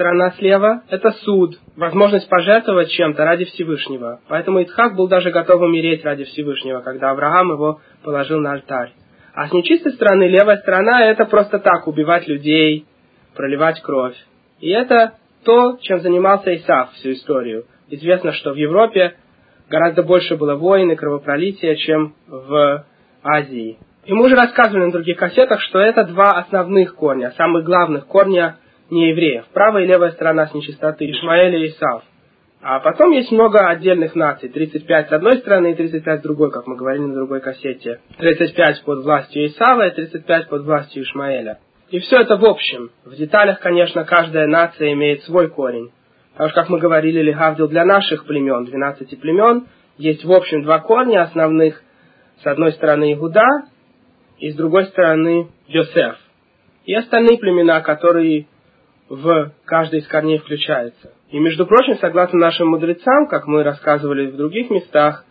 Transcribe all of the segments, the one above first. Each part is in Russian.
сторона слева – это суд, возможность пожертвовать чем-то ради Всевышнего. Поэтому Ицхак был даже готов умереть ради Всевышнего, когда Авраам его положил на алтарь. А с нечистой стороны, левая сторона – это просто так, убивать людей, проливать кровь. И это то, чем занимался Исаф всю историю. Известно, что в Европе гораздо больше было войн и кровопролития, чем в Азии. И мы уже рассказывали на других кассетах, что это два основных корня, самых главных корня неевреев. Правая и левая сторона с нечистоты, Ишмаэль и Исав. А потом есть много отдельных наций. 35 с одной стороны и 35 с другой, как мы говорили на другой кассете. 35 под властью Исава и 35 под властью Ишмаэля. И все это в общем. В деталях, конечно, каждая нация имеет свой корень. Потому что, как мы говорили, Легавдил для наших племен, 12 племен, есть в общем два корня основных. С одной стороны Игуда, и с другой стороны Йосеф. И остальные племена, которые в каждый из корней включаются. И, между прочим, согласно нашим мудрецам, как мы рассказывали в других местах,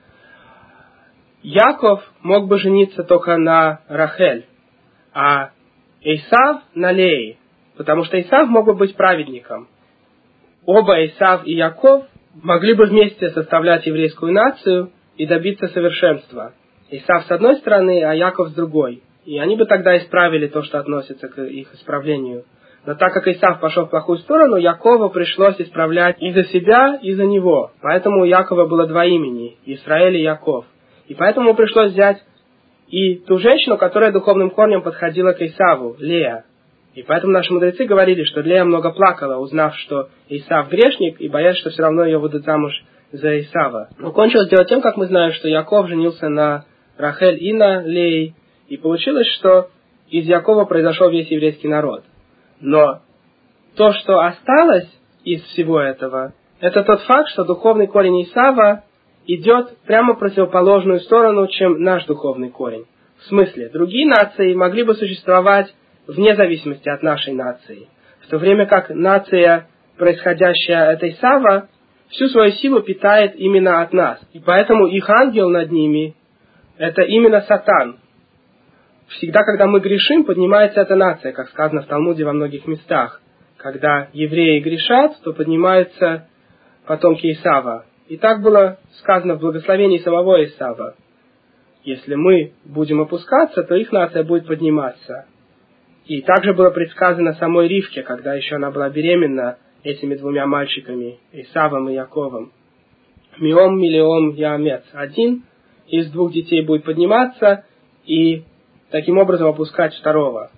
Яков мог бы жениться только на Рахель, а Исав на Лее, потому что Исав мог бы быть праведником. Оба Исав и Яков могли бы вместе составлять еврейскую нацию и добиться совершенства. Исав с одной стороны, а Яков с другой. И они бы тогда исправили то, что относится к их исправлению. Но так как Исав пошел в плохую сторону, Якову пришлось исправлять и за себя, и за него. Поэтому у Якова было два имени – Израиль и Яков. И поэтому пришлось взять и ту женщину, которая духовным корнем подходила к Исаву, Лея. И поэтому наши мудрецы говорили, что Лея много плакала, узнав, что Исав грешник, и боясь, что все равно ее выдадут замуж за Исава. Но кончилось дело тем, как мы знаем, что Яков женился на Рахель и на Лей, и получилось, что из Якова произошел весь еврейский народ. Но то, что осталось из всего этого, это тот факт, что духовный корень Исава идет прямо в противоположную сторону, чем наш духовный корень. В смысле, другие нации могли бы существовать вне зависимости от нашей нации, в то время как нация, происходящая от Исава, всю свою силу питает именно от нас. И поэтому их ангел над ними – это именно Сатан. Всегда, когда мы грешим, поднимается эта нация, как сказано в Талмуде во многих местах. Когда евреи грешат, то поднимаются потомки Исава. И так было сказано в благословении самого Исава. Если мы будем опускаться, то их нация будет подниматься. И также было предсказано самой Ривке, когда еще она была беременна этими двумя мальчиками, Исавом и Яковом. Миом миллиом Яамец. Один из двух детей будет подниматься и таким образом опускать второго.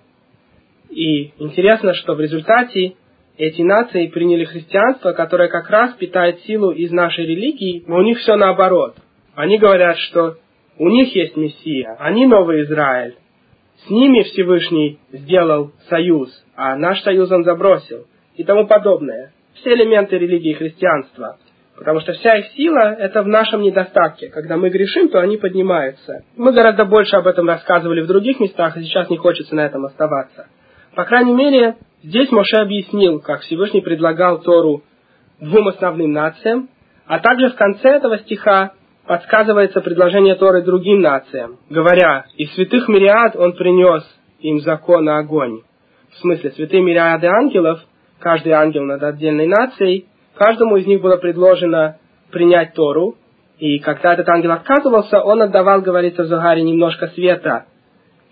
И интересно, что в результате эти нации приняли христианство, которое как раз питает силу из нашей религии, но у них все наоборот. Они говорят, что у них есть Мессия, они новый Израиль. С ними Всевышний сделал союз, а наш союз он забросил и тому подобное. Все элементы религии христианства. Потому что вся их сила – это в нашем недостатке. Когда мы грешим, то они поднимаются. Мы гораздо больше об этом рассказывали в других местах, и сейчас не хочется на этом оставаться. По крайней мере, здесь Моше объяснил, как Всевышний предлагал Тору двум основным нациям, а также в конце этого стиха подсказывается предложение Торы другим нациям, говоря, «Из святых мириад он принес им закон на огонь». В смысле, святые мириады ангелов – каждый ангел над отдельной нацией, каждому из них было предложено принять Тору, и когда этот ангел отказывался, он отдавал, говорится в Загаре, немножко света,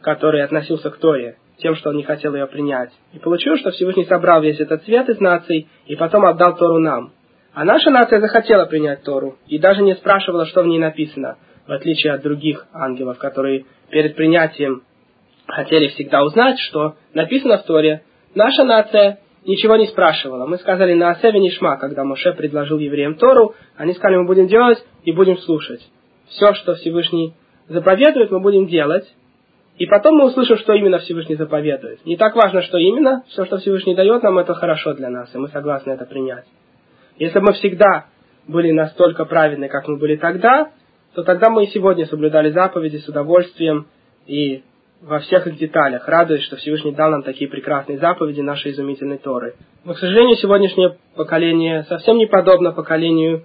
который относился к Торе, тем, что он не хотел ее принять. И получилось, что Всевышний собрал весь этот свет из наций, и потом отдал Тору нам. А наша нация захотела принять Тору, и даже не спрашивала, что в ней написано, в отличие от других ангелов, которые перед принятием хотели всегда узнать, что написано в Торе. Наша нация ничего не спрашивала. Мы сказали на Асеве Нишма, когда Моше предложил евреям Тору, они сказали, мы будем делать и будем слушать. Все, что Всевышний заповедует, мы будем делать. И потом мы услышим, что именно Всевышний заповедует. Не так важно, что именно, все, что Всевышний дает нам, это хорошо для нас, и мы согласны это принять. Если бы мы всегда были настолько праведны, как мы были тогда, то тогда мы и сегодня соблюдали заповеди с удовольствием и во всех их деталях, радуясь, что Всевышний дал нам такие прекрасные заповеди нашей изумительной Торы. Но, к сожалению, сегодняшнее поколение совсем не подобно поколению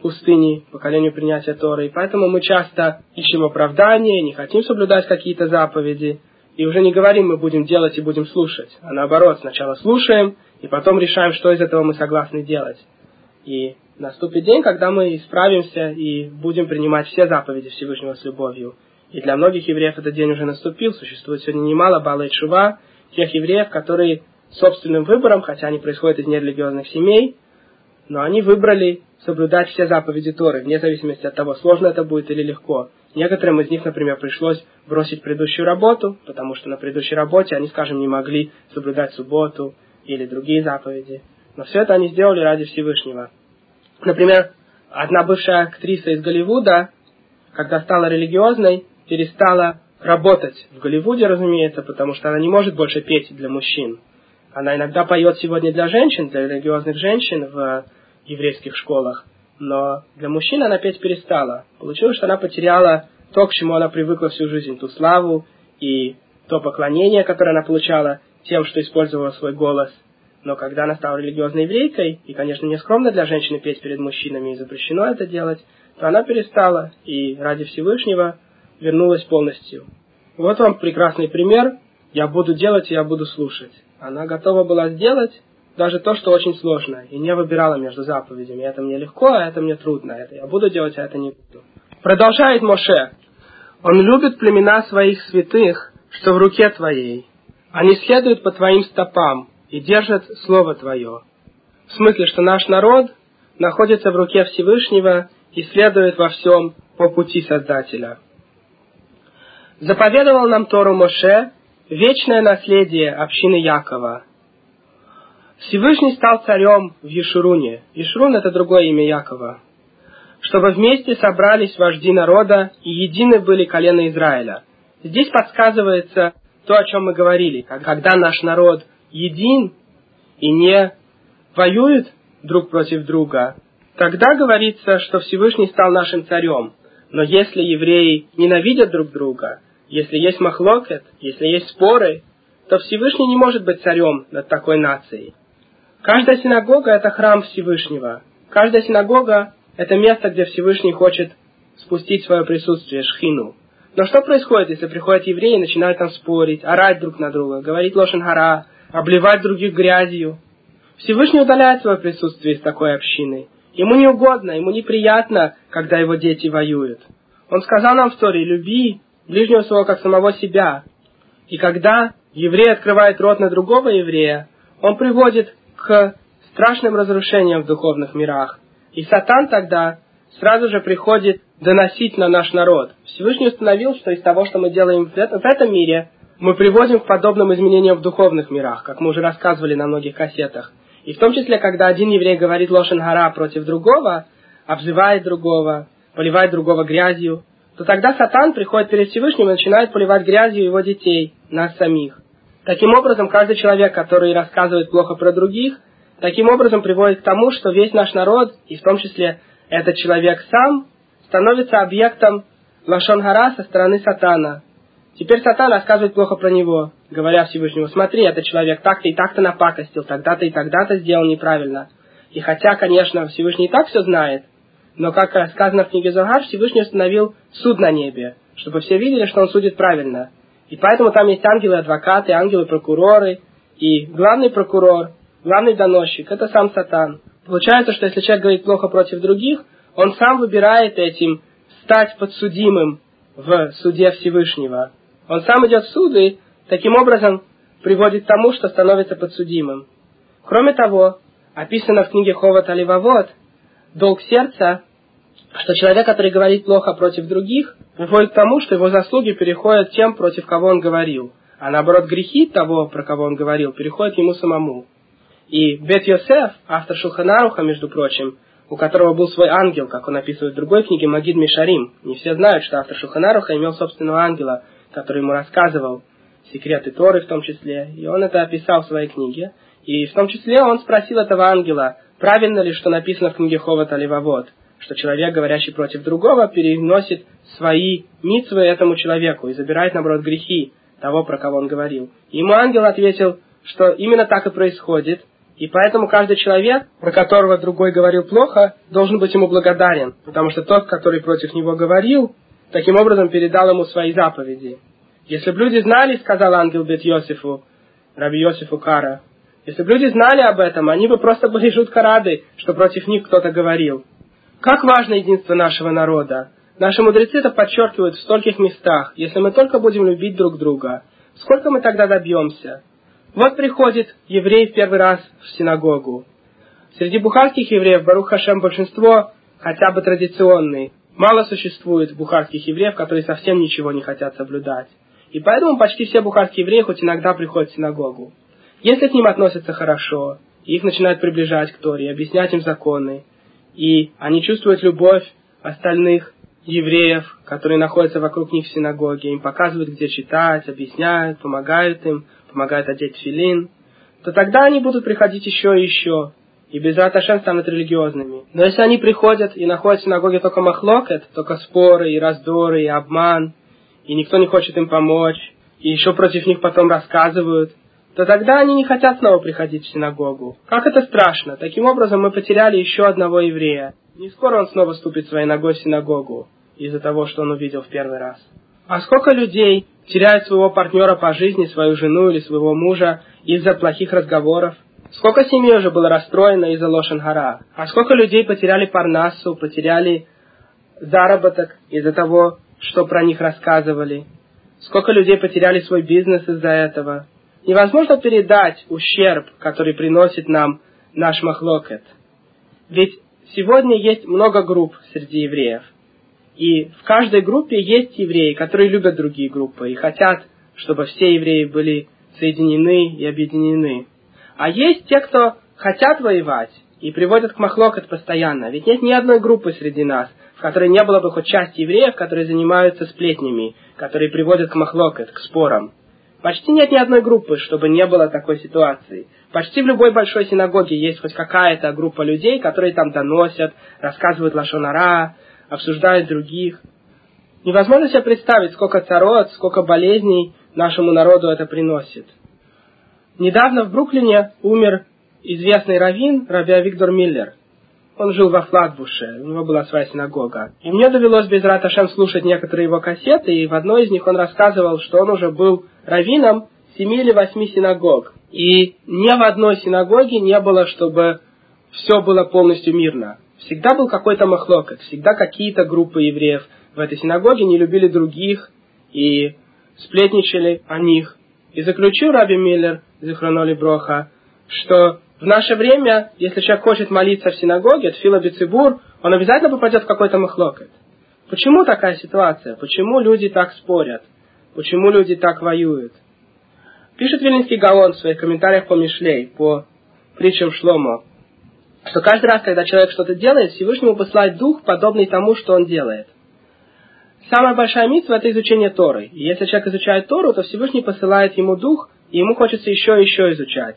пустыни, поколению принятия Торы. И поэтому мы часто ищем оправдания, не хотим соблюдать какие-то заповеди, и уже не говорим, мы будем делать и будем слушать, а наоборот, сначала слушаем и потом решаем, что из этого мы согласны делать. И наступит день, когда мы исправимся и будем принимать все заповеди Всевышнего с любовью. И для многих евреев этот день уже наступил. Существует сегодня немало Бала и Шува, тех евреев, которые собственным выбором, хотя они происходят из нерелигиозных семей, но они выбрали соблюдать все заповеди Торы, вне зависимости от того, сложно это будет или легко. Некоторым из них, например, пришлось бросить предыдущую работу, потому что на предыдущей работе они, скажем, не могли соблюдать субботу или другие заповеди. Но все это они сделали ради Всевышнего. Например, одна бывшая актриса из Голливуда, когда стала религиозной, перестала работать в Голливуде, разумеется, потому что она не может больше петь для мужчин. Она иногда поет сегодня для женщин, для религиозных женщин в еврейских школах, но для мужчин она петь перестала. Получилось, что она потеряла то, к чему она привыкла всю жизнь, ту славу и то поклонение, которое она получала тем, что использовала свой голос. Но когда она стала религиозной еврейкой, и, конечно, не скромно для женщины петь перед мужчинами, и запрещено это делать, то она перестала и ради Всевышнего вернулась полностью. Вот вам прекрасный пример. Я буду делать, и я буду слушать. Она готова была сделать даже то, что очень сложно, и не выбирала между заповедями. Это мне легко, а это мне трудно. Это я буду делать, а это не буду. Продолжает Моше. Он любит племена своих святых, что в руке твоей. Они следуют по твоим стопам и держат слово твое. В смысле, что наш народ находится в руке Всевышнего и следует во всем по пути Создателя. Заповедовал нам Тору Моше вечное наследие общины Якова. Всевышний стал царем в Ешуруне. Ешурун – это другое имя Якова. Чтобы вместе собрались вожди народа и едины были колена Израиля. Здесь подсказывается то, о чем мы говорили. Когда наш народ един и не воюет друг против друга, тогда говорится, что Всевышний стал нашим царем. Но если евреи ненавидят друг друга, если есть махлокет, если есть споры, то Всевышний не может быть царем над такой нацией. Каждая синагога – это храм Всевышнего. Каждая синагога – это место, где Всевышний хочет спустить свое присутствие, шхину. Но что происходит, если приходят евреи и начинают там спорить, орать друг на друга, говорить лошен-гара, обливать других грязью? Всевышний удаляет свое присутствие из такой общины. Ему не угодно, ему неприятно, когда его дети воюют. Он сказал нам в Торе, люби ближнего своего как самого себя. И когда еврей открывает рот на другого еврея, он приводит к страшным разрушениям в духовных мирах. И Сатан тогда сразу же приходит доносить на наш народ. Всевышний установил, что из того, что мы делаем в этом мире, мы приводим к подобным изменениям в духовных мирах, как мы уже рассказывали на многих кассетах. И в том числе, когда один еврей говорит лошен против другого, обзывает другого, поливает другого грязью, то тогда Сатан приходит перед Всевышним и начинает поливать грязью его детей, нас самих. Таким образом, каждый человек, который рассказывает плохо про других, таким образом приводит к тому, что весь наш народ, и в том числе этот человек сам, становится объектом лашонгара со стороны сатана. Теперь сатан рассказывает плохо про него, говоря Всевышнему, смотри, этот человек так-то и так-то напакостил, тогда-то и тогда-то сделал неправильно. И хотя, конечно, Всевышний и так все знает, но, как сказано в книге Загар, Всевышний установил суд на небе, чтобы все видели, что он судит правильно. И поэтому там есть ангелы-адвокаты, ангелы-прокуроры, и главный прокурор, главный доносчик – это сам Сатан. Получается, что если человек говорит плохо против других, он сам выбирает этим стать подсудимым в суде Всевышнего. Он сам идет в суд и таким образом приводит к тому, что становится подсудимым. Кроме того, описано в книге Ховат Аливавод, долг сердца что человек, который говорит плохо против других, приводит к тому, что его заслуги переходят тем, против кого он говорил. А наоборот, грехи того, про кого он говорил, переходят ему самому. И Бет Йосеф, автор Шулханаруха, между прочим, у которого был свой ангел, как он описывает в другой книге Магид Мишарим. Не все знают, что автор Шулханаруха имел собственного ангела, который ему рассказывал секреты Торы в том числе. И он это описал в своей книге. И в том числе он спросил этого ангела, правильно ли, что написано в книге Ховат Аливавод что человек, говорящий против другого, переносит свои митвы этому человеку и забирает, наоборот, грехи того, про кого он говорил. И ему ангел ответил, что именно так и происходит, и поэтому каждый человек, про которого другой говорил плохо, должен быть ему благодарен, потому что тот, который против него говорил, таким образом передал ему свои заповеди. Если бы люди знали, сказал ангел Бет Йосифу, Раби Йосифу Кара, Если бы люди знали об этом, они бы просто были жутко рады, что против них кто-то говорил. Как важно единство нашего народа. Наши мудрецы это подчеркивают в стольких местах. Если мы только будем любить друг друга, сколько мы тогда добьемся? Вот приходит еврей в первый раз в синагогу. Среди бухарских евреев, Барух Хашем, большинство хотя бы традиционные. Мало существует бухарских евреев, которые совсем ничего не хотят соблюдать. И поэтому почти все бухарские евреи хоть иногда приходят в синагогу. Если к ним относятся хорошо, их начинают приближать к Торе, объяснять им законы, и они чувствуют любовь остальных евреев, которые находятся вокруг них в синагоге, им показывают, где читать, объясняют, помогают им, помогают одеть филин, то тогда они будут приходить еще и еще, и без Раташем станут религиозными. Но если они приходят и находят в синагоге только махлокет, только споры и раздоры и обман, и никто не хочет им помочь, и еще против них потом рассказывают, то тогда они не хотят снова приходить в синагогу. Как это страшно! Таким образом мы потеряли еще одного еврея. Не скоро он снова ступит своей ногой в синагогу из-за того, что он увидел в первый раз. А сколько людей теряют своего партнера по жизни, свою жену или своего мужа из-за плохих разговоров? Сколько семей уже было расстроено из-за Лошенгара? А сколько людей потеряли парнасу, потеряли заработок из-за того, что про них рассказывали? Сколько людей потеряли свой бизнес из-за этого? Невозможно передать ущерб, который приносит нам наш махлокет. Ведь сегодня есть много групп среди евреев. И в каждой группе есть евреи, которые любят другие группы и хотят, чтобы все евреи были соединены и объединены. А есть те, кто хотят воевать и приводят к махлокет постоянно. Ведь нет ни одной группы среди нас, в которой не было бы хоть части евреев, которые занимаются сплетнями, которые приводят к махлокет, к спорам. Почти нет ни одной группы, чтобы не было такой ситуации. Почти в любой большой синагоге есть хоть какая-то группа людей, которые там доносят, рассказывают лашонара, обсуждают других. Невозможно себе представить, сколько царот, сколько болезней нашему народу это приносит. Недавно в Бруклине умер известный раввин Раби Виктор Миллер. Он жил во Флатбуше, у него была своя синагога. И мне довелось без Раташем слушать некоторые его кассеты, и в одной из них он рассказывал, что он уже был раввином семи или восьми синагог. И ни в одной синагоге не было, чтобы все было полностью мирно. Всегда был какой-то махлокот, всегда какие-то группы евреев в этой синагоге не любили других и сплетничали о них. И заключил Раби Миллер, Зихроноли Броха, что в наше время, если человек хочет молиться в синагоге, Тфила Бицибур, он обязательно попадет в какой-то махлокет. Почему такая ситуация? Почему люди так спорят? Почему люди так воюют? Пишет Вильнинский Гаон в своих комментариях по Мишлей, по притчам Шломо, что каждый раз, когда человек что-то делает, Всевышнему посылает дух, подобный тому, что он делает. Самая большая митва – это изучение Торы. И если человек изучает Тору, то Всевышний посылает ему дух, и ему хочется еще и еще изучать.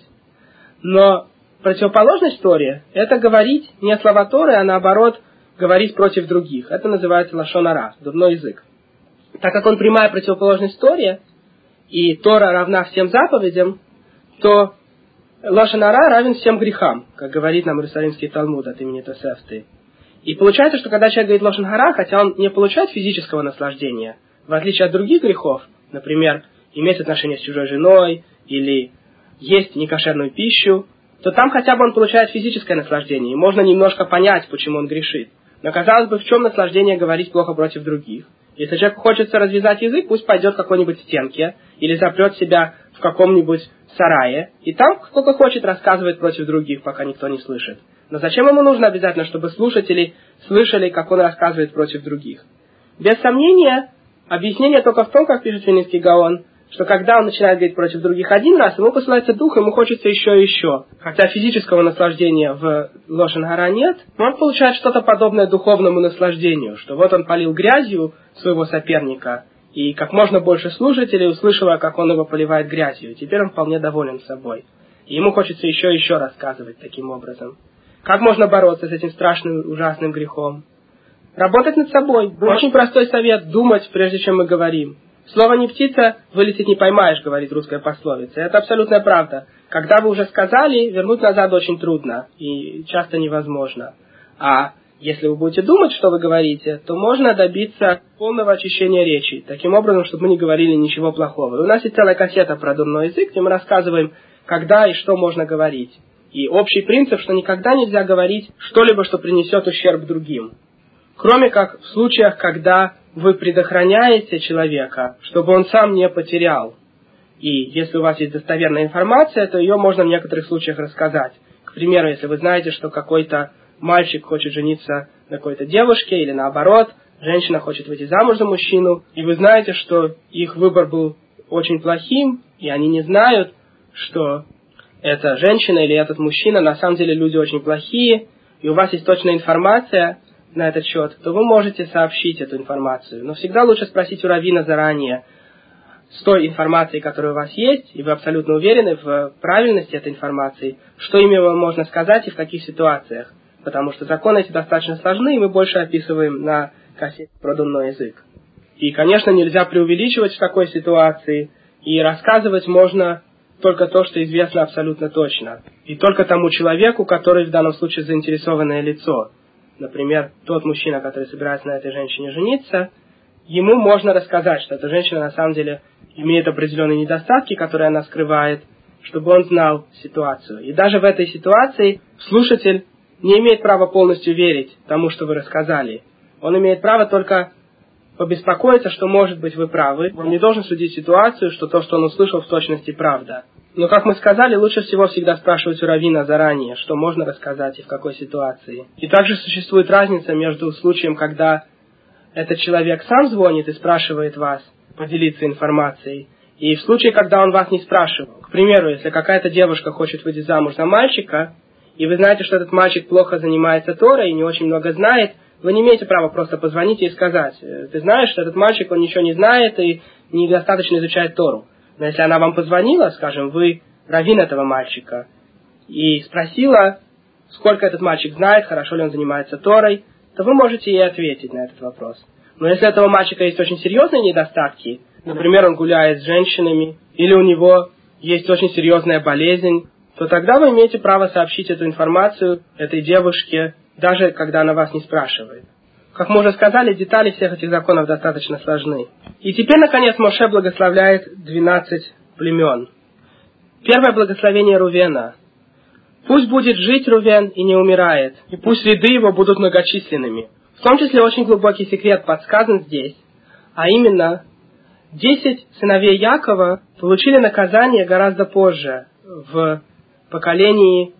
Но противоположность Торе – это говорить не слова Торы, а наоборот говорить против других. Это называется лашонара, дурной язык. Так как он прямая противоположность Торе, и Тора равна всем заповедям, то лашонара равен всем грехам, как говорит нам Иерусалимский Талмуд от имени Тосефты. И получается, что когда человек говорит лошангара, хотя он не получает физического наслаждения, в отличие от других грехов, например, иметь отношения с чужой женой или есть некошерную пищу, то там хотя бы он получает физическое наслаждение, и можно немножко понять, почему он грешит. Но казалось бы, в чем наслаждение говорить плохо против других? Если человеку хочется развязать язык, пусть пойдет к какой-нибудь стенке или запрет себя в каком-нибудь сарае, и там сколько хочет рассказывает против других, пока никто не слышит. Но зачем ему нужно обязательно, чтобы слушатели слышали, как он рассказывает против других? Без сомнения, объяснение только в том, как пишет Фининский Гаон, что когда он начинает говорить против других один раз, ему посылается дух, ему хочется еще и еще. Хотя физического наслаждения в Лошенгара нет, но он получает что-то подобное духовному наслаждению, что вот он полил грязью своего соперника, и как можно больше слушателей услышало, как он его поливает грязью. Теперь он вполне доволен собой. И ему хочется еще и еще рассказывать таким образом. Как можно бороться с этим страшным, ужасным грехом? Работать над собой. Очень простой совет – думать, прежде чем мы говорим. Слово «не птица» вылететь не поймаешь, говорит русская пословица. Это абсолютная правда. Когда вы уже сказали, вернуть назад очень трудно и часто невозможно. А если вы будете думать, что вы говорите, то можно добиться полного очищения речи, таким образом, чтобы мы не говорили ничего плохого. И у нас есть целая кассета про дурной язык, где мы рассказываем, когда и что можно говорить. И общий принцип, что никогда нельзя говорить что-либо, что принесет ущерб другим. Кроме как в случаях, когда вы предохраняете человека, чтобы он сам не потерял. И если у вас есть достоверная информация, то ее можно в некоторых случаях рассказать. К примеру, если вы знаете, что какой-то мальчик хочет жениться на какой-то девушке, или наоборот, женщина хочет выйти замуж за мужчину, и вы знаете, что их выбор был очень плохим, и они не знают, что эта женщина или этот мужчина на самом деле люди очень плохие, и у вас есть точная информация на этот счет, то вы можете сообщить эту информацию. Но всегда лучше спросить у равина заранее, с той информацией, которая у вас есть, и вы абсолютно уверены в правильности этой информации, что именно можно сказать и в каких ситуациях. Потому что законы эти достаточно сложны, и мы больше описываем на кассете «Продумной язык». И, конечно, нельзя преувеличивать в такой ситуации, и рассказывать можно только то, что известно абсолютно точно. И только тому человеку, который в данном случае заинтересованное лицо. Например, тот мужчина, который собирается на этой женщине жениться, ему можно рассказать, что эта женщина на самом деле имеет определенные недостатки, которые она скрывает, чтобы он знал ситуацию. И даже в этой ситуации слушатель не имеет права полностью верить тому, что вы рассказали. Он имеет право только побеспокоиться, что, может быть, вы правы. Он не должен судить ситуацию, что то, что он услышал, в точности правда. Но, как мы сказали, лучше всего всегда спрашивать у Равина заранее, что можно рассказать и в какой ситуации. И также существует разница между случаем, когда этот человек сам звонит и спрашивает вас поделиться информацией, и в случае, когда он вас не спрашивал. К примеру, если какая-то девушка хочет выйти замуж за мальчика, и вы знаете, что этот мальчик плохо занимается Торой и не очень много знает, вы не имеете права просто позвонить и сказать, «Э, ты знаешь, что этот мальчик, он ничего не знает и недостаточно изучает Тору. Но если она вам позвонила, скажем, вы раввин этого мальчика, и спросила, сколько этот мальчик знает, хорошо ли он занимается Торой, то вы можете ей ответить на этот вопрос. Но если у этого мальчика есть очень серьезные недостатки, например, он гуляет с женщинами, или у него есть очень серьезная болезнь, то тогда вы имеете право сообщить эту информацию этой девушке, даже когда она вас не спрашивает. Как мы уже сказали, детали всех этих законов достаточно сложны. И теперь, наконец, Моше благословляет 12 племен. Первое благословение Рувена. Пусть будет жить Рувен и не умирает, и пусть ряды его будут многочисленными. В том числе очень глубокий секрет подсказан здесь, а именно, десять сыновей Якова получили наказание гораздо позже, в поколении,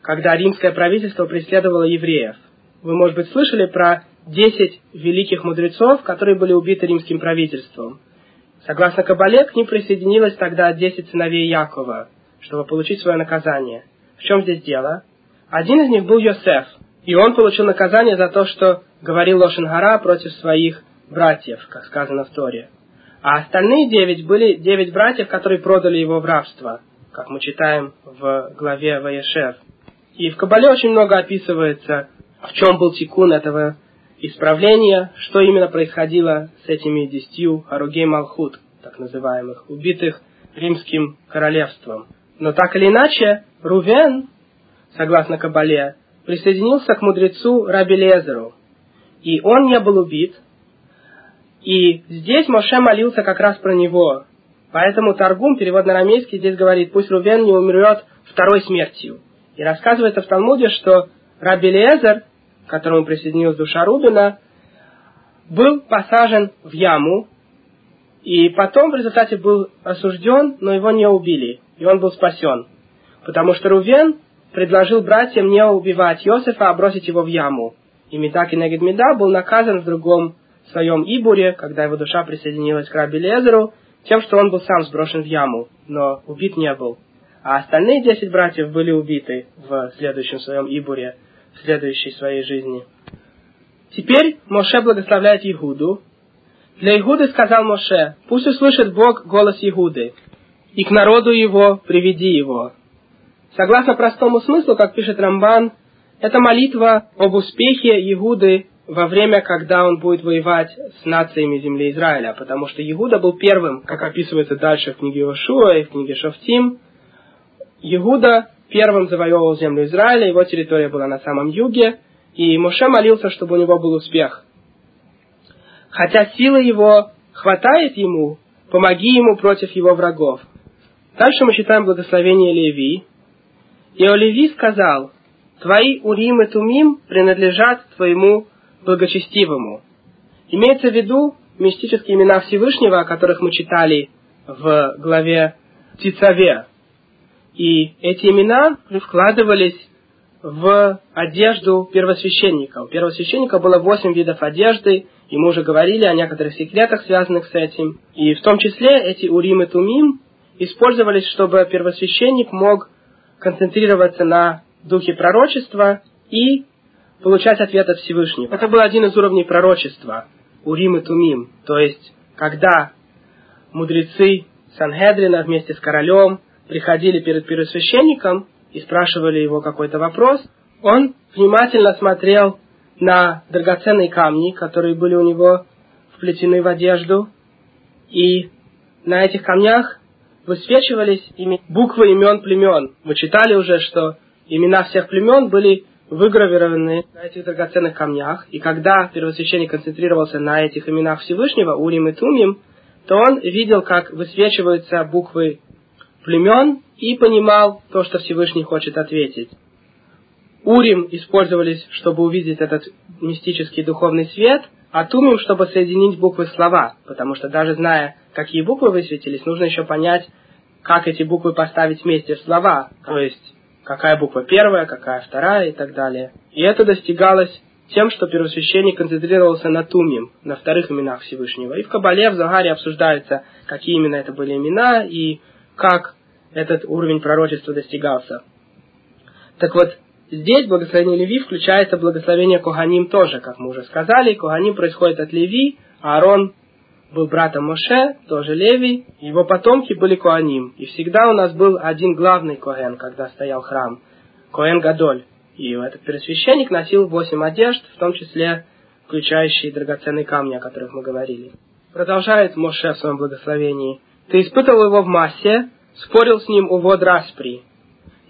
когда римское правительство преследовало евреев. Вы, может быть, слышали про десять великих мудрецов, которые были убиты римским правительством. Согласно Кабале, к ним присоединилось тогда десять сыновей Якова, чтобы получить свое наказание. В чем здесь дело? Один из них был Йосеф, и он получил наказание за то, что говорил Лошенгара против своих братьев, как сказано в Торе. А остальные девять были девять братьев, которые продали его в рабство, как мы читаем в главе Ваешев. И в Кабале очень много описывается, в чем был тикун этого исправления, что именно происходило с этими десятью Харугей Малхут, так называемых, убитых римским королевством. Но так или иначе, Рувен, согласно Кабале, присоединился к мудрецу Раби Лезеру, и он не был убит. И здесь Моше молился как раз про него. Поэтому Таргум, перевод на арамейский, здесь говорит, пусть Рувен не умрет второй смертью. И рассказывается в Талмуде, что Раби Лезер, к которому присоединилась душа Рубина, был посажен в яму, и потом в результате был осужден, но его не убили, и он был спасен. Потому что Рувен предложил братьям не убивать Иосифа, а бросить его в яму. И Медак и Негед Меда был наказан в другом своем Ибуре, когда его душа присоединилась к Раби Лезеру, тем, что он был сам сброшен в яму, но убит не был. А остальные десять братьев были убиты в следующем своем Ибуре, следующей своей жизни. Теперь Моше благословляет Игуду. Для Игуды сказал Моше, пусть услышит Бог голос Игуды, и к народу его приведи его. Согласно простому смыслу, как пишет Рамбан, это молитва об успехе Иуды во время, когда он будет воевать с нациями земли Израиля, потому что Иуда был первым, как описывается дальше в книге Иошуа и в книге Шофтим. Иуда первым завоевывал землю Израиля, его территория была на самом юге, и Моше молился, чтобы у него был успех. Хотя силы его хватает ему, помоги ему против его врагов. Дальше мы читаем благословение Леви. И о Леви сказал, «Твои Урим и Тумим принадлежат твоему благочестивому». Имеется в виду мистические имена Всевышнего, о которых мы читали в главе Тицаве. И эти имена вкладывались в одежду первосвященника. У первосвященника было восемь видов одежды, и мы уже говорили о некоторых секретах, связанных с этим. И в том числе эти урим и тумим использовались, чтобы первосвященник мог концентрироваться на духе пророчества и получать ответ от Всевышнего. Это был один из уровней пророчества, урим и тумим. То есть, когда мудрецы Санхедрина вместе с королем приходили перед первосвященником и спрашивали его какой-то вопрос, он внимательно смотрел на драгоценные камни, которые были у него вплетены в одежду, и на этих камнях высвечивались буквы имен племен. Мы читали уже, что имена всех племен были выгравированы на этих драгоценных камнях, и когда первосвященник концентрировался на этих именах Всевышнего, Урим и Тумим, то он видел, как высвечиваются буквы племен и понимал то, что Всевышний хочет ответить. Урим использовались, чтобы увидеть этот мистический духовный свет, а Тумим, чтобы соединить буквы слова, потому что даже зная, какие буквы высветились, нужно еще понять, как эти буквы поставить вместе в слова, то есть какая буква первая, какая вторая и так далее. И это достигалось тем, что первосвященник концентрировался на Тумим, на вторых именах Всевышнего. И в Кабале, в Загаре обсуждается, какие именно это были имена и как этот уровень пророчества достигался. Так вот, здесь благословение Леви включается благословение Коганим тоже, как мы уже сказали. Коганим происходит от Леви, а Аарон был братом Моше, тоже Леви, его потомки были Коаним. И всегда у нас был один главный Коэн, когда стоял храм, Коэн Гадоль. И этот первосвященник носил восемь одежд, в том числе включающие драгоценные камни, о которых мы говорили. Продолжает Моше в своем благословении. Ты испытывал его в массе, спорил с ним у вод Распри.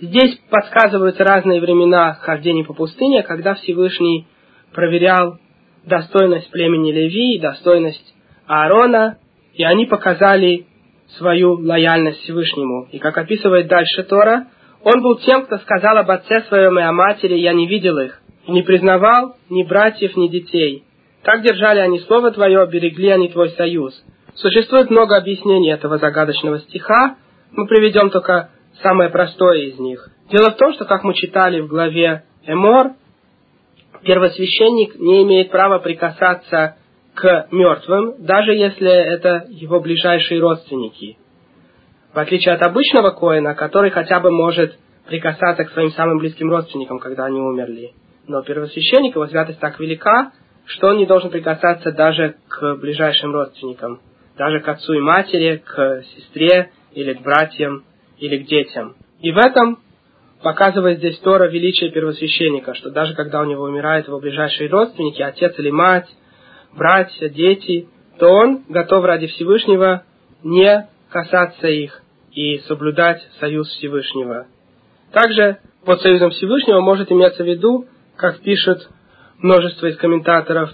Здесь подсказываются разные времена хождения по пустыне, когда Всевышний проверял достойность племени Леви и достойность Аарона, и они показали свою лояльность Всевышнему. И как описывает дальше Тора, он был тем, кто сказал об отце своем и о матери, я не видел их, не признавал ни братьев, ни детей. Так держали они слово твое, берегли они твой союз. Существует много объяснений этого загадочного стиха, мы приведем только самое простое из них. Дело в том, что, как мы читали в главе Эмор, первосвященник не имеет права прикасаться к мертвым, даже если это его ближайшие родственники. В отличие от обычного коина, который хотя бы может прикасаться к своим самым близким родственникам, когда они умерли. Но первосвященник, его святость так велика, что он не должен прикасаться даже к ближайшим родственникам, даже к отцу и матери, к сестре или к братьям или к детям. И в этом показывает здесь Тора величие первосвященника, что даже когда у него умирают его ближайшие родственники, отец или мать, братья, дети, то он готов ради Всевышнего не касаться их и соблюдать союз Всевышнего. Также под союзом Всевышнего может иметься в виду, как пишут множество из комментаторов,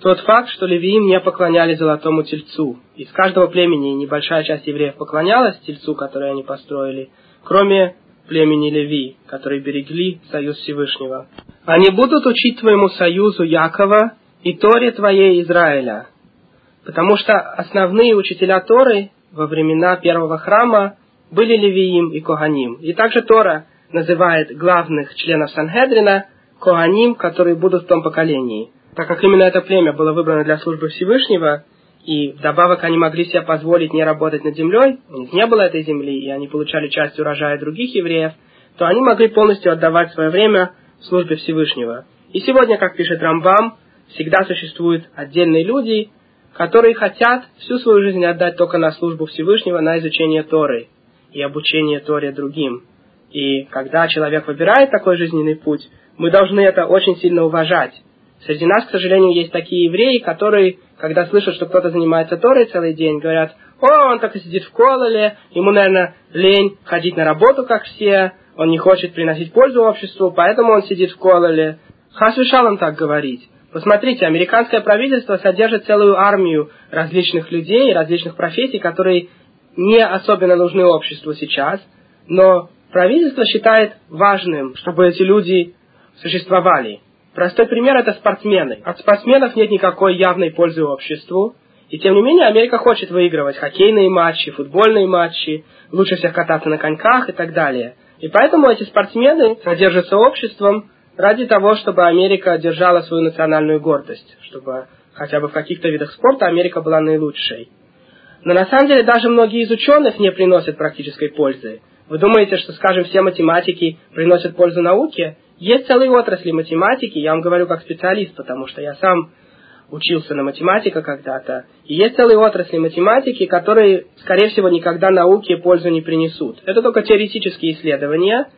тот факт, что левиим не поклонялись золотому тельцу. Из каждого племени небольшая часть евреев поклонялась тельцу, который они построили, кроме племени Леви, которые берегли союз Всевышнего. Они будут учить твоему союзу Якова и Торе твоей Израиля, потому что основные учителя Торы во времена первого храма были Левиим и Коганим. И также Тора называет главных членов Санхедрина Коганим, которые будут в том поколении. Так как именно это племя было выбрано для службы Всевышнего, и вдобавок они могли себе позволить не работать над землей, у них не было этой земли, и они получали часть урожая других евреев, то они могли полностью отдавать свое время службе Всевышнего. И сегодня, как пишет Рамбам, всегда существуют отдельные люди, которые хотят всю свою жизнь отдать только на службу Всевышнего, на изучение Торы и обучение Торе другим. И когда человек выбирает такой жизненный путь, мы должны это очень сильно уважать. Среди нас, к сожалению, есть такие евреи, которые, когда слышат, что кто-то занимается Торой целый день, говорят, о, он так и сидит в кололе, ему, наверное, лень ходить на работу, как все, он не хочет приносить пользу обществу, поэтому он сидит в кололе. Хасвишалам так говорить. Посмотрите, американское правительство содержит целую армию различных людей, различных профессий, которые не особенно нужны обществу сейчас, но правительство считает важным, чтобы эти люди существовали. Простой пример это спортсмены. От спортсменов нет никакой явной пользы обществу, и тем не менее Америка хочет выигрывать хоккейные матчи, футбольные матчи, лучше всех кататься на коньках и так далее. И поэтому эти спортсмены содержатся обществом ради того, чтобы Америка держала свою национальную гордость, чтобы хотя бы в каких-то видах спорта Америка была наилучшей. Но на самом деле даже многие из ученых не приносят практической пользы. Вы думаете, что, скажем, все математики приносят пользу науке? Есть целые отрасли математики, я вам говорю как специалист, потому что я сам учился на математика когда-то. И есть целые отрасли математики, которые, скорее всего, никогда науке пользу не принесут. Это только теоретические исследования,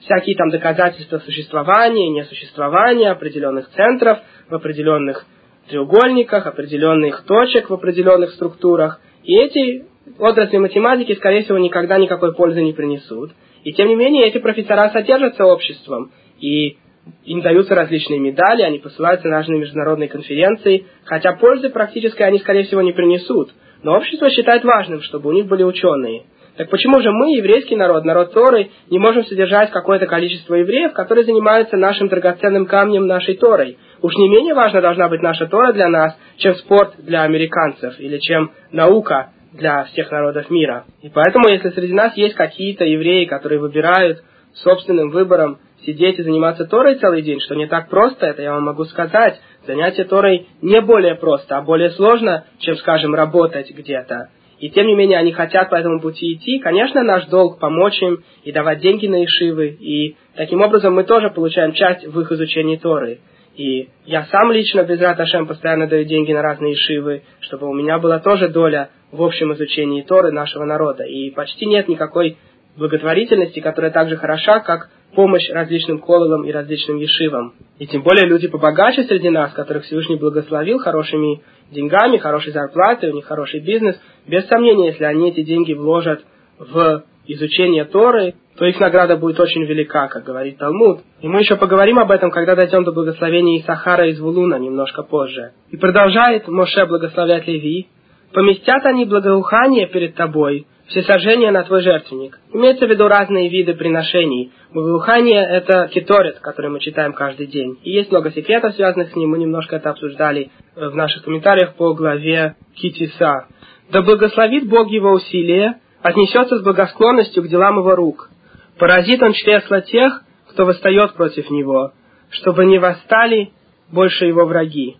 всякие там доказательства существования, несуществования определенных центров в определенных треугольниках, определенных точек в определенных структурах. И эти отрасли математики, скорее всего, никогда никакой пользы не принесут. И тем не менее, эти профессора содержатся обществом. И им даются различные медали, они посылаются на разные международные конференции, хотя пользы практически они, скорее всего, не принесут. Но общество считает важным, чтобы у них были ученые. Так почему же мы, еврейский народ, народ Торы, не можем содержать какое-то количество евреев, которые занимаются нашим драгоценным камнем, нашей Торой? Уж не менее важна должна быть наша Тора для нас, чем спорт для американцев или чем наука для всех народов мира. И поэтому, если среди нас есть какие-то евреи, которые выбирают собственным выбором сидеть и заниматься Торой целый день, что не так просто, это я вам могу сказать. Занятие Торой не более просто, а более сложно, чем, скажем, работать где-то. И тем не менее они хотят по этому пути идти. Конечно, наш долг помочь им и давать деньги на ишивы. И таким образом мы тоже получаем часть в их изучении Торы. И я сам лично без Раташем постоянно даю деньги на разные ишивы, чтобы у меня была тоже доля в общем изучении Торы нашего народа. И почти нет никакой благотворительности, которая так же хороша, как помощь различным кололам и различным ешивам. И тем более люди побогаче среди нас, которых Всевышний благословил хорошими деньгами, хорошей зарплатой, у них хороший бизнес, без сомнения, если они эти деньги вложат в изучение Торы, то их награда будет очень велика, как говорит Талмуд. И мы еще поговорим об этом, когда дойдем до благословения Исахара из Вулуна немножко позже. И продолжает Моше благословлять Леви. «Поместят они благоухание перед тобой, все сожжения на твой жертвенник. Имеется в виду разные виды приношений. Благоухание – это киторет, который мы читаем каждый день. И есть много секретов, связанных с ним. Мы немножко это обсуждали э, в наших комментариях по главе Китиса. Да благословит Бог его усилия, отнесется с благосклонностью к делам его рук. Поразит он чресла тех, кто восстает против него, чтобы не восстали больше его враги.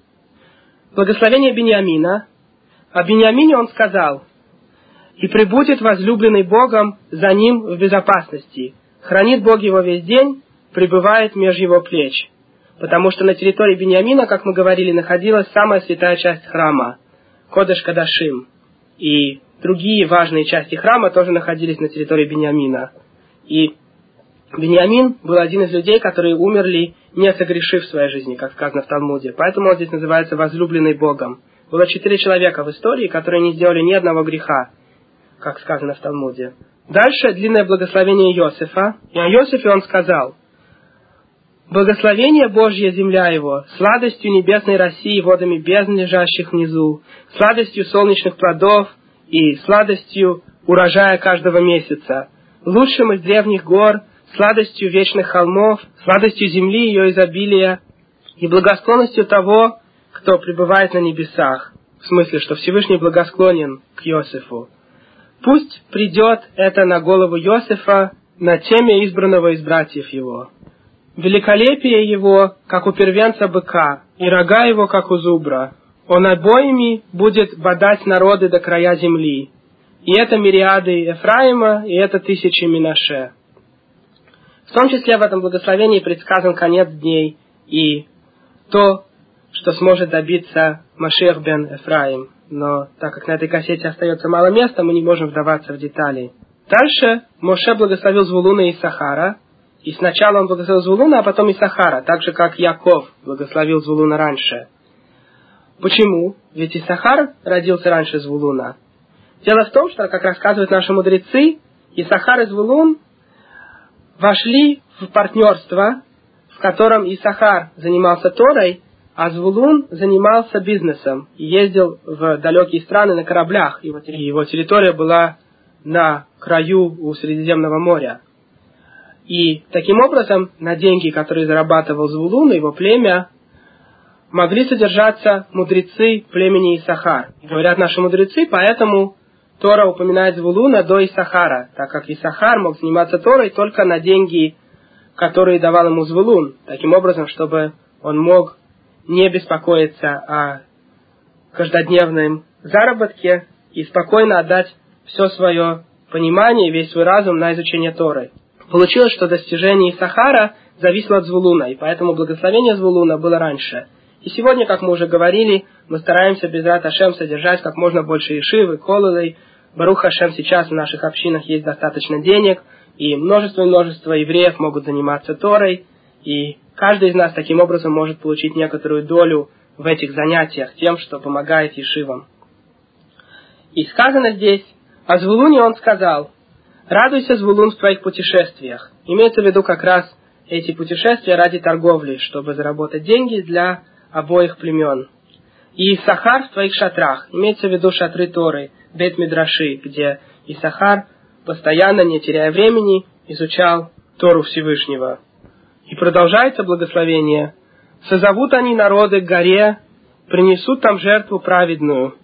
Благословение Бениамина. О Бениамине он сказал – и прибудет возлюбленный Богом за ним в безопасности. Хранит Бог его весь день, пребывает меж его плеч. Потому что на территории Бениамина, как мы говорили, находилась самая святая часть храма, Кодыш Кадашим. И другие важные части храма тоже находились на территории Бениамина. И Бениамин был один из людей, которые умерли, не согрешив в своей жизни, как сказано в Талмуде. Поэтому он здесь называется возлюбленный Богом. Было четыре человека в истории, которые не сделали ни одного греха как сказано в Талмуде. Дальше длинное благословение Иосифа. И о Иосифе он сказал, Благословение Божье земля его, сладостью небесной России, водами бездн, лежащих внизу, сладостью солнечных плодов и сладостью урожая каждого месяца, лучшим из древних гор, сладостью вечных холмов, сладостью земли ее изобилия и благосклонностью того, кто пребывает на небесах. В смысле, что Всевышний благосклонен к Иосифу. Пусть придет это на голову Иосифа на теме избранного из братьев его. Великолепие его, как у первенца быка, и рога его, как у зубра. Он обоими будет бодать народы до края земли. И это мириады Ефраима, и это тысячи Минаше. В том числе в этом благословении предсказан конец дней и то, что сможет добиться Машех бен Ефраим но так как на этой кассете остается мало места, мы не можем вдаваться в детали. Дальше Моше благословил Звулуна и Сахара, и сначала он благословил Звулуна, а потом и Сахара, так же как Яков благословил Звулуна раньше. Почему? Ведь Исахар родился раньше Звулуна. Дело в том, что, как рассказывают наши мудрецы, Исахар и Звулун вошли в партнерство, в котором Исахар занимался Торой, а Звулун занимался бизнесом и ездил в далекие страны на кораблях. Его, его территория была на краю у Средиземного моря. И таким образом на деньги, которые зарабатывал Звулун и его племя, могли содержаться мудрецы племени Исахар. Говорят наши мудрецы, поэтому Тора упоминает Звулуна до Исахара, так как Исахар мог заниматься Торой только на деньги, которые давал ему Звулун, таким образом, чтобы он мог не беспокоиться о каждодневном заработке и спокойно отдать все свое понимание весь свой разум на изучение Торы. Получилось, что достижение Исахара зависело от Звулуна, и поэтому благословение Звулуна было раньше. И сегодня, как мы уже говорили, мы стараемся без Рат Ашем содержать как можно больше Ишивы, Колылой. Барух Ашем сейчас в наших общинах есть достаточно денег, и множество и множество евреев могут заниматься Торой, и каждый из нас таким образом может получить некоторую долю в этих занятиях тем, что помогает Ешивам. И сказано здесь, о Звулуне он сказал, радуйся, Звулун, в твоих путешествиях. Имеется в виду как раз эти путешествия ради торговли, чтобы заработать деньги для обоих племен. И Исахар в твоих шатрах, имеется в виду шатры Торы, Бет Мидраши, где Исахар постоянно, не теряя времени, изучал Тору Всевышнего. И продолжается благословение. «Созовут они народы к горе, принесут там жертву праведную.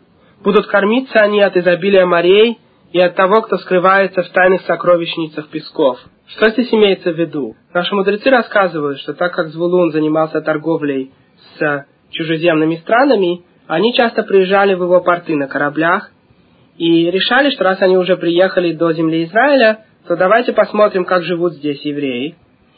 Будут кормиться они от изобилия морей и от того, кто скрывается в тайных сокровищницах песков». Что здесь имеется в виду? Наши мудрецы рассказывают, что так как Звулун занимался торговлей с чужеземными странами, они часто приезжали в его порты на кораблях и решали, что раз они уже приехали до земли Израиля, то давайте посмотрим, как живут здесь евреи.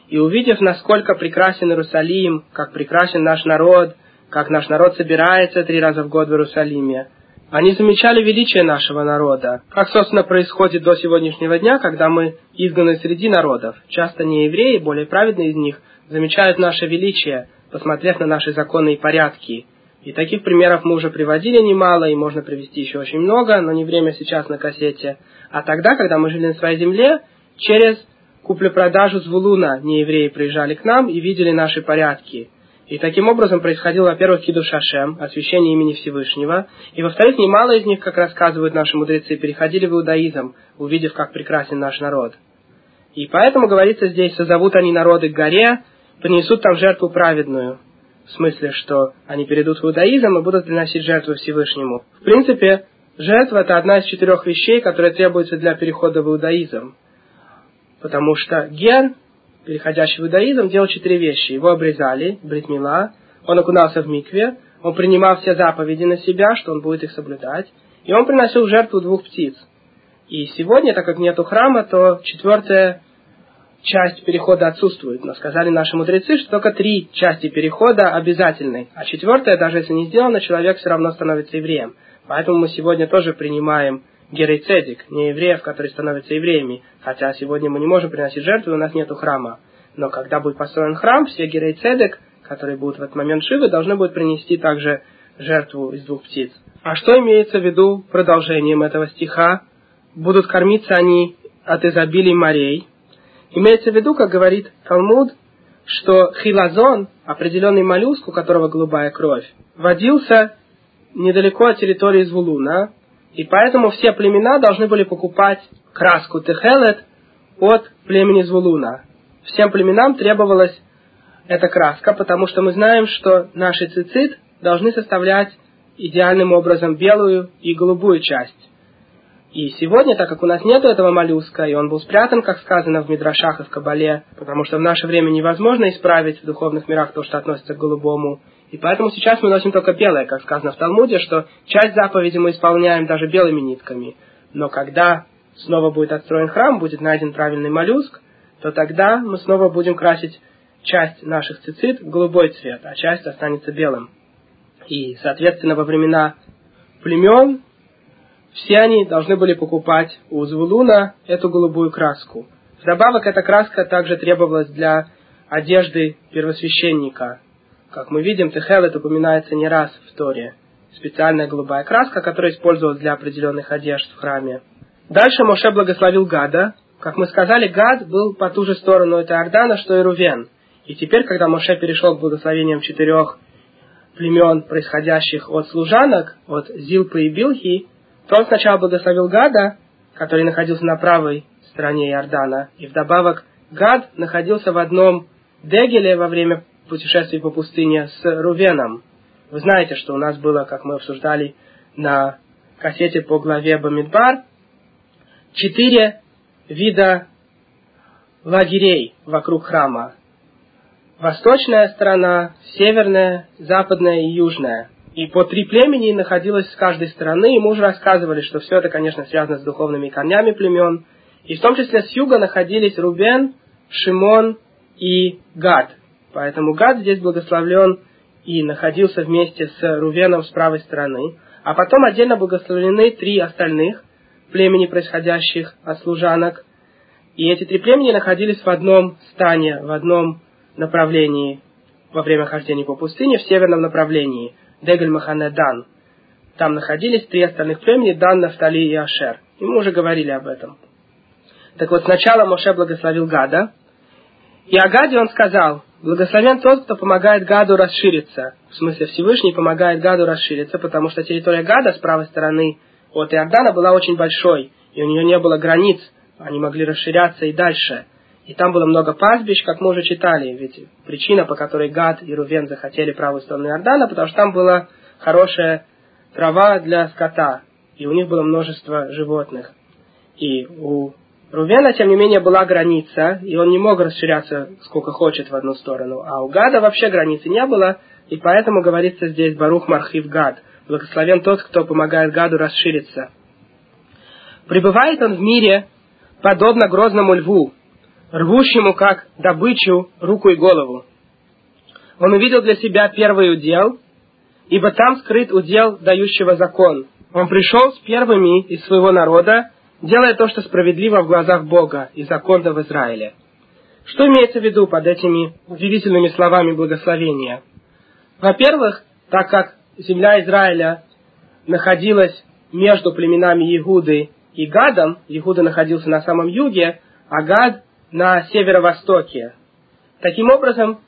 И увидев, насколько прекрасен Иерусалим, как прекрасен наш народ, как наш народ собирается три раза в год в Иерусалиме, они замечали величие нашего народа, как, собственно, происходит до сегодняшнего дня, когда мы изгнаны среди народов. Часто не евреи, более праведные из них, замечают наше величие, посмотрев на наши законы и порядки. И таких примеров мы уже приводили немало, и можно привести еще очень много, но не время сейчас на кассете. А тогда, когда мы жили на своей земле, через куплю-продажу Звулуна неевреи приезжали к нам и видели наши порядки. И таким образом происходил, во-первых, Киду Шашем, освящение имени Всевышнего, и, во-вторых, немало из них, как рассказывают наши мудрецы, переходили в иудаизм, увидев, как прекрасен наш народ. И поэтому говорится здесь, созовут они народы к горе, принесут там жертву праведную. В смысле, что они перейдут в иудаизм и будут приносить жертву Всевышнему. В принципе, жертва это одна из четырех вещей, которые требуются для перехода в иудаизм. Потому что ген, переходящий в иудаизм, делал четыре вещи. Его обрезали, бритмила, он окунался в микве, он принимал все заповеди на себя, что он будет их соблюдать, и он приносил жертву двух птиц. И сегодня, так как нету храма, то четвертая часть перехода отсутствует. Но сказали наши мудрецы, что только три части перехода обязательны, а четвертая, даже если не сделана, человек все равно становится евреем. Поэтому мы сегодня тоже принимаем герейцедик, не евреев, которые становятся евреями. Хотя сегодня мы не можем приносить жертвы, у нас нет храма. Но когда будет построен храм, все герейцедик, которые будут в этот момент Шивы, должны будут принести также жертву из двух птиц. А что имеется в виду продолжением этого стиха? Будут кормиться они от изобилий морей. Имеется в виду, как говорит Талмуд, что хилазон, определенный моллюск, у которого голубая кровь, водился недалеко от территории Звулуна, и поэтому все племена должны были покупать краску Техелет от племени Звулуна. Всем племенам требовалась эта краска, потому что мы знаем, что наши цицит должны составлять идеальным образом белую и голубую часть. И сегодня, так как у нас нет этого моллюска, и он был спрятан, как сказано в Мидрашах и в Кабале, потому что в наше время невозможно исправить в духовных мирах то, что относится к голубому, и поэтому сейчас мы носим только белое, как сказано в Талмуде, что часть заповеди мы исполняем даже белыми нитками. Но когда снова будет отстроен храм, будет найден правильный моллюск, то тогда мы снова будем красить часть наших цицит в голубой цвет, а часть останется белым. И, соответственно, во времена племен все они должны были покупать у Звулуна эту голубую краску. Вдобавок, эта краска также требовалась для одежды первосвященника. Как мы видим, Техелет упоминается не раз в Торе. Специальная голубая краска, которая использовалась для определенных одежд в храме. Дальше Моше благословил Гада. Как мы сказали, Гад был по ту же сторону этой Ордана, что и Рувен. И теперь, когда Моше перешел к благословениям четырех племен, происходящих от служанок, от Зилпы и Билхи, то он сначала благословил Гада, который находился на правой стороне Иордана. И вдобавок Гад находился в одном Дегеле во время путешествия по пустыне с Рувеном. Вы знаете, что у нас было, как мы обсуждали на кассете по главе Бамидбар, четыре вида лагерей вокруг храма. Восточная сторона, северная, западная и южная. И по три племени находилось с каждой стороны, и мы уже рассказывали, что все это, конечно, связано с духовными корнями племен. И в том числе с юга находились Рубен, Шимон и Гад. Поэтому Гад здесь благословлен и находился вместе с Рувеном с правой стороны. А потом отдельно благословлены три остальных племени, происходящих от служанок. И эти три племени находились в одном стане, в одном направлении во время хождения по пустыне, в северном направлении, Дегель Махане Дан. Там находились три остальных племени, Дан, Нафтали и Ашер. И мы уже говорили об этом. Так вот, сначала Моше благословил Гада, и о Гаде он сказал, благословен тот, кто помогает Гаду расшириться. В смысле, Всевышний помогает Гаду расшириться, потому что территория Гада с правой стороны от Иордана была очень большой, и у нее не было границ, они могли расширяться и дальше. И там было много пастбищ, как мы уже читали, ведь причина, по которой Гад и Рувен захотели правую сторону Иордана, потому что там была хорошая трава для скота, и у них было множество животных. И у Рувена, тем не менее, была граница, и он не мог расширяться сколько хочет в одну сторону. А у Гада вообще границы не было, и поэтому говорится здесь Барух Мархив Гад. Благословен тот, кто помогает Гаду расшириться. Пребывает он в мире, подобно грозному льву, рвущему как добычу руку и голову. Он увидел для себя первый удел, ибо там скрыт удел дающего закон. Он пришел с первыми из своего народа, делая то, что справедливо в глазах Бога и законно в Израиле. Что имеется в виду под этими удивительными словами благословения? Во-первых, так как земля Израиля находилась между племенами Игуды и Гадом, Игуда находился на самом юге, а Гад на северо-востоке. Таким образом,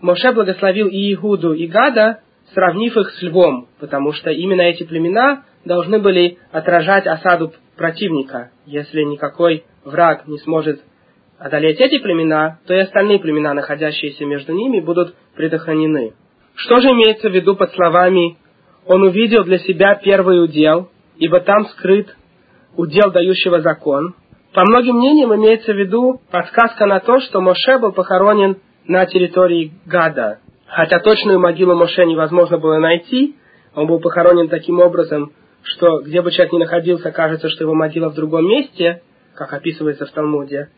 Моше благословил и Игуду, и Гада, сравнив их с львом, потому что именно эти племена должны были отражать осаду противника. Если никакой враг не сможет одолеть эти племена, то и остальные племена, находящиеся между ними, будут предохранены. Что же имеется в виду под словами «Он увидел для себя первый удел, ибо там скрыт удел дающего закон»? По многим мнениям имеется в виду подсказка на то, что Моше был похоронен на территории Гада. Хотя точную могилу Моше невозможно было найти, он был похоронен таким образом, что где бы человек ни находился, кажется, что его могила в другом месте, как описывается в Талмуде.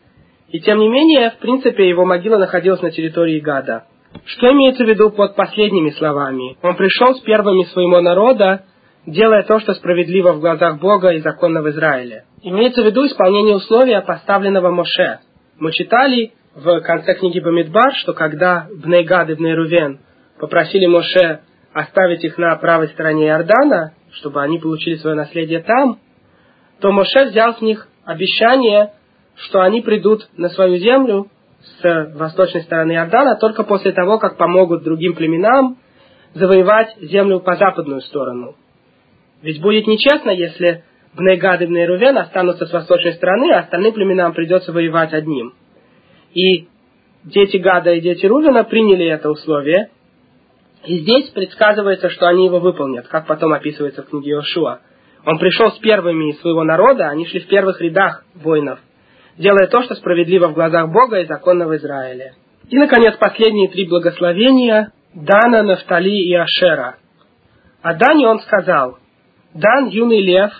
И тем не менее, в принципе, его могила находилась на территории Гада. Что имеется в виду под последними словами? Он пришел с первыми своего народа, делая то, что справедливо в глазах Бога и законно в Израиле. Имеется в виду исполнение условия, поставленного Моше. Мы читали в конце книги Бамидбар, что когда Бнейгад и Бнейрувен попросили Моше оставить их на правой стороне Иордана, чтобы они получили свое наследие там, то Моше взял с них обещание, что они придут на свою землю с восточной стороны Иордана только после того, как помогут другим племенам завоевать землю по западную сторону. Ведь будет нечестно, если Бнейгад и Бнейрувен останутся с восточной стороны, а остальным племенам придется воевать одним. И дети Гада и дети Рувена приняли это условие, и здесь предсказывается, что они его выполнят, как потом описывается в книге Иошуа. Он пришел с первыми из своего народа, они шли в первых рядах воинов, делая то, что справедливо в глазах Бога и законно в Израиле. И, наконец, последние три благословения Дана, Нафтали и Ашера. О Дане он сказал, Дан – юный лев,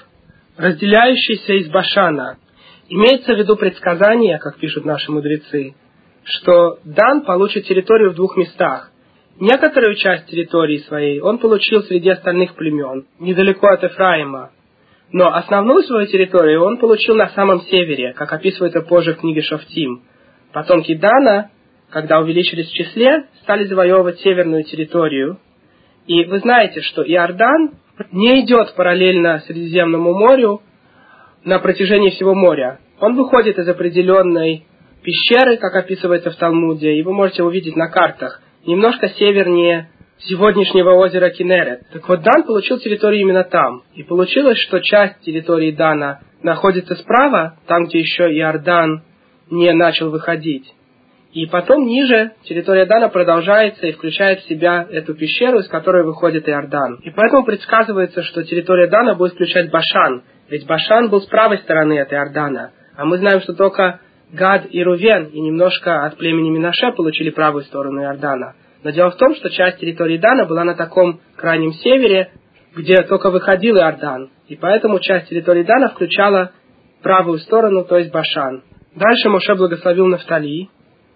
разделяющийся из Башана. Имеется в виду предсказание, как пишут наши мудрецы, что Дан получит территорию в двух местах. Некоторую часть территории своей он получил среди остальных племен, недалеко от Эфраима. Но основную свою территорию он получил на самом севере, как описывается позже в книге Шафтим. Потомки Дана, когда увеличились в числе, стали завоевывать северную территорию. И вы знаете, что Иордан не идет параллельно Средиземному морю на протяжении всего моря. Он выходит из определенной пещеры, как описывается в Талмуде, и вы можете увидеть на картах – немножко севернее сегодняшнего озера Кинерет. Так вот, Дан получил территорию именно там. И получилось, что часть территории Дана находится справа, там, где еще Иордан не начал выходить. И потом ниже территория Дана продолжается и включает в себя эту пещеру, из которой выходит Иордан. И поэтому предсказывается, что территория Дана будет включать Башан. Ведь Башан был с правой стороны от Иордана. А мы знаем, что только Гад и Рувен и немножко от племени Минаше получили правую сторону Иордана. Но дело в том, что часть территории Дана была на таком крайнем севере, где только выходил Иордан. И поэтому часть территории Дана включала правую сторону, то есть Башан. Дальше Моше благословил Нафтали,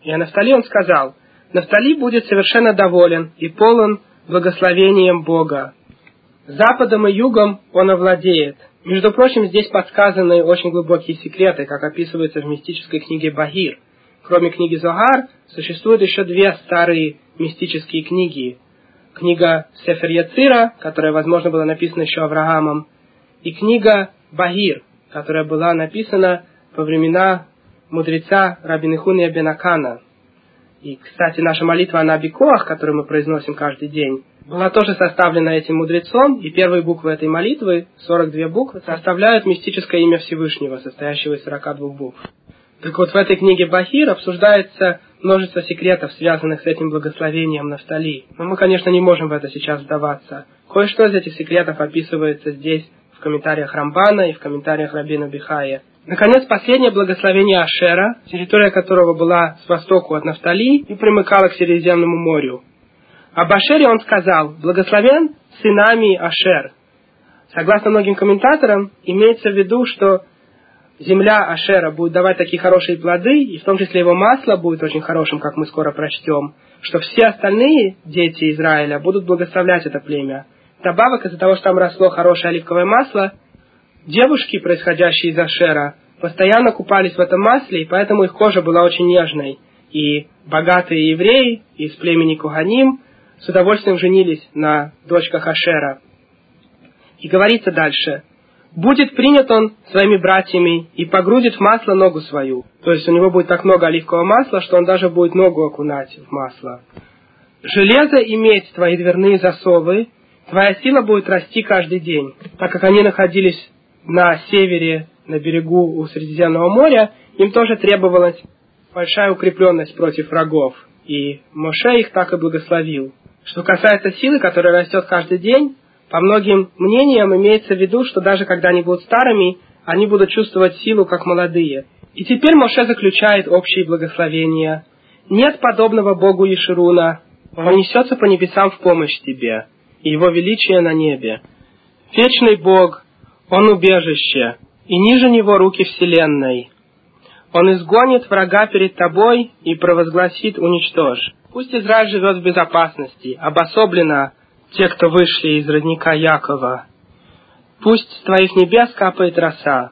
и о Нафтали он сказал, Нафтали будет совершенно доволен и полон благословением Бога. Западом и югом он овладеет. Между прочим, здесь подсказаны очень глубокие секреты, как описывается в мистической книге Багир. Кроме книги Зогар, существуют еще две старые мистические книги. Книга Сефер Яцира, которая, возможно, была написана еще Авраамом, и книга Багир, которая была написана во времена мудреца Рабинихуния Бенакана. И, кстати, наша молитва на Бикоах, которую мы произносим каждый день, была тоже составлена этим мудрецом, и первые буквы этой молитвы, 42 буквы, составляют мистическое имя Всевышнего, состоящего из 42 букв. Так вот, в этой книге Бахир обсуждается множество секретов, связанных с этим благословением Нафтали. Но мы, конечно, не можем в это сейчас вдаваться. Кое-что из этих секретов описывается здесь, в комментариях Рамбана и в комментариях Рабина Бихая. Наконец, последнее благословение Ашера, территория которого была с востоку от Нафтали и примыкала к Средиземному морю. Об Ашере он сказал, благословен сынами Ашер. Согласно многим комментаторам, имеется в виду, что земля Ашера будет давать такие хорошие плоды, и в том числе его масло будет очень хорошим, как мы скоро прочтем, что все остальные дети Израиля будут благословлять это племя. Добавок из-за того, что там росло хорошее оливковое масло, Девушки, происходящие из Ашера, постоянно купались в этом масле, и поэтому их кожа была очень нежной. И богатые евреи из племени Куганим с удовольствием женились на дочках Ашера. И говорится дальше. «Будет принят он своими братьями и погрузит в масло ногу свою». То есть у него будет так много оливкового масла, что он даже будет ногу окунать в масло. «Железо иметь твои дверные засовы, твоя сила будет расти каждый день». Так как они находились на севере, на берегу у Средиземного моря, им тоже требовалась большая укрепленность против врагов. И Моше их так и благословил. Что касается силы, которая растет каждый день, по многим мнениям имеется в виду, что даже когда они будут старыми, они будут чувствовать силу, как молодые. И теперь Моше заключает общие благословения. Нет подобного Богу Ешируна. Он несется по небесам в помощь тебе, и его величие на небе. Вечный Бог, он убежище, и ниже него руки вселенной. Он изгонит врага перед тобой и провозгласит уничтожь. Пусть Израиль живет в безопасности, обособленно те, кто вышли из родника Якова. Пусть с твоих небес капает роса.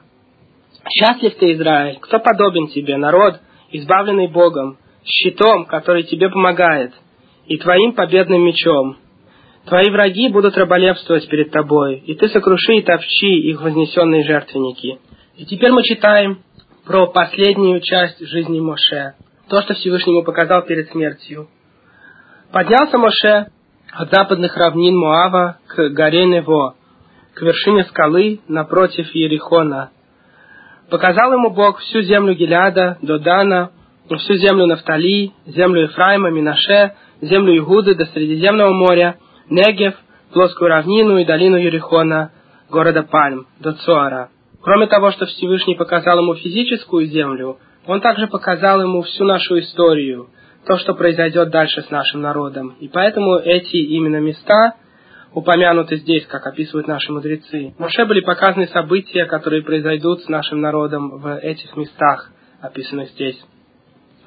Счастлив ты, Израиль, кто подобен тебе, народ, избавленный Богом, щитом, который тебе помогает, и твоим победным мечом. Твои враги будут раболепствовать перед тобой, и ты сокруши и топчи их вознесенные жертвенники. И теперь мы читаем про последнюю часть жизни Моше, то, что Всевышний ему показал перед смертью. Поднялся Моше от западных равнин Моава к горе Нево, к вершине скалы напротив Ерихона. Показал ему Бог всю землю Гиляда, до Дана, всю землю Нафтали, землю Ефраима, Минаше, землю Игуды до Средиземного моря, Негев, плоскую равнину и долину Юрихона, города Пальм, до Цуара. Кроме того, что Всевышний показал ему физическую землю, он также показал ему всю нашу историю, то, что произойдет дальше с нашим народом. И поэтому эти именно места упомянуты здесь, как описывают наши мудрецы. Моше были показаны события, которые произойдут с нашим народом в этих местах, описанных здесь.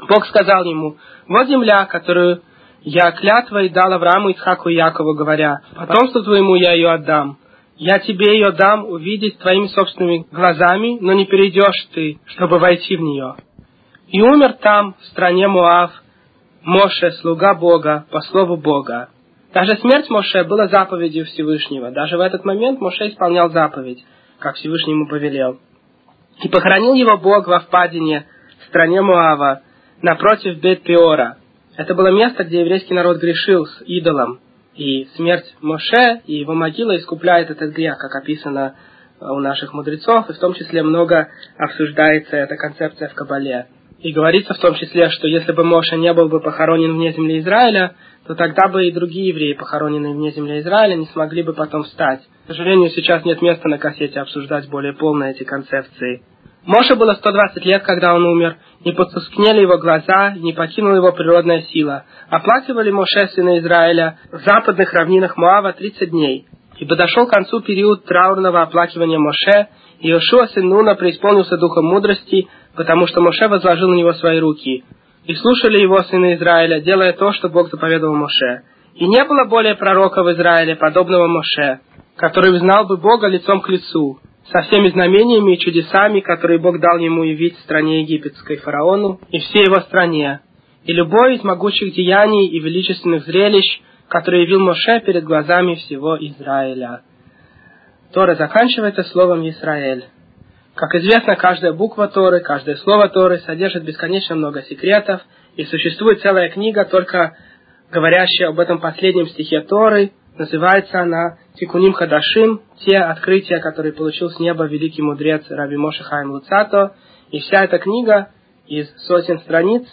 Бог сказал ему, вот земля, которую я клятвой дал Аврааму, Исхаку и Якову, говоря, потомству твоему я ее отдам. Я тебе ее дам увидеть твоими собственными глазами, но не перейдешь ты, чтобы войти в нее. И умер там, в стране Муав, Моше, слуга Бога, по слову Бога. Даже смерть Моше была заповедью Всевышнего. Даже в этот момент Моше исполнял заповедь, как Всевышний ему повелел. И похоронил его Бог во впадине, в стране Муава, напротив Бет-Пиора, это было место, где еврейский народ грешил с идолом. И смерть Моше и его могила искупляет этот грех, как описано у наших мудрецов, и в том числе много обсуждается эта концепция в Кабале. И говорится в том числе, что если бы Моша не был бы похоронен вне земли Израиля, то тогда бы и другие евреи, похороненные вне земли Израиля, не смогли бы потом встать. К сожалению, сейчас нет места на кассете обсуждать более полно эти концепции. Моше было 120 лет, когда он умер, не потускнели его глаза, не покинула его природная сила. Оплакивали Моше, сына Израиля, в западных равнинах Моава 30 дней. И подошел к концу период траурного оплакивания Моше, и Иошуа, сын Нуна, преисполнился духом мудрости, потому что Моше возложил на него свои руки. И слушали его сыны Израиля, делая то, что Бог заповедовал Моше. И не было более пророка в Израиле, подобного Моше, который знал бы Бога лицом к лицу, со всеми знамениями и чудесами, которые Бог дал ему явить в стране египетской фараону и всей его стране, и любой из могучих деяний и величественных зрелищ, которые явил Моше перед глазами всего Израиля. Тора заканчивается словом «Израиль». Как известно, каждая буква Торы, каждое слово Торы содержит бесконечно много секретов, и существует целая книга, только говорящая об этом последнем стихе Торы, называется она Тикуним Хадашим, те открытия, которые получил с неба великий мудрец Раби Моше Хайм Луцато, и вся эта книга из сотен страниц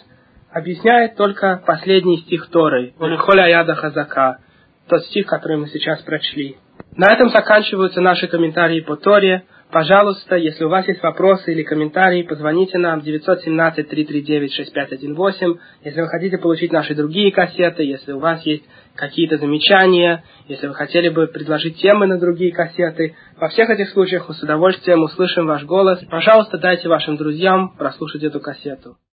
объясняет только последний стих Торы, Улихоля Аяда Хазака, тот стих, который мы сейчас прочли. На этом заканчиваются наши комментарии по Торе. Пожалуйста, если у вас есть вопросы или комментарии, позвоните нам 917-339-6518. Если вы хотите получить наши другие кассеты, если у вас есть какие-то замечания, если вы хотели бы предложить темы на другие кассеты, во всех этих случаях мы с удовольствием услышим ваш голос. Пожалуйста, дайте вашим друзьям прослушать эту кассету.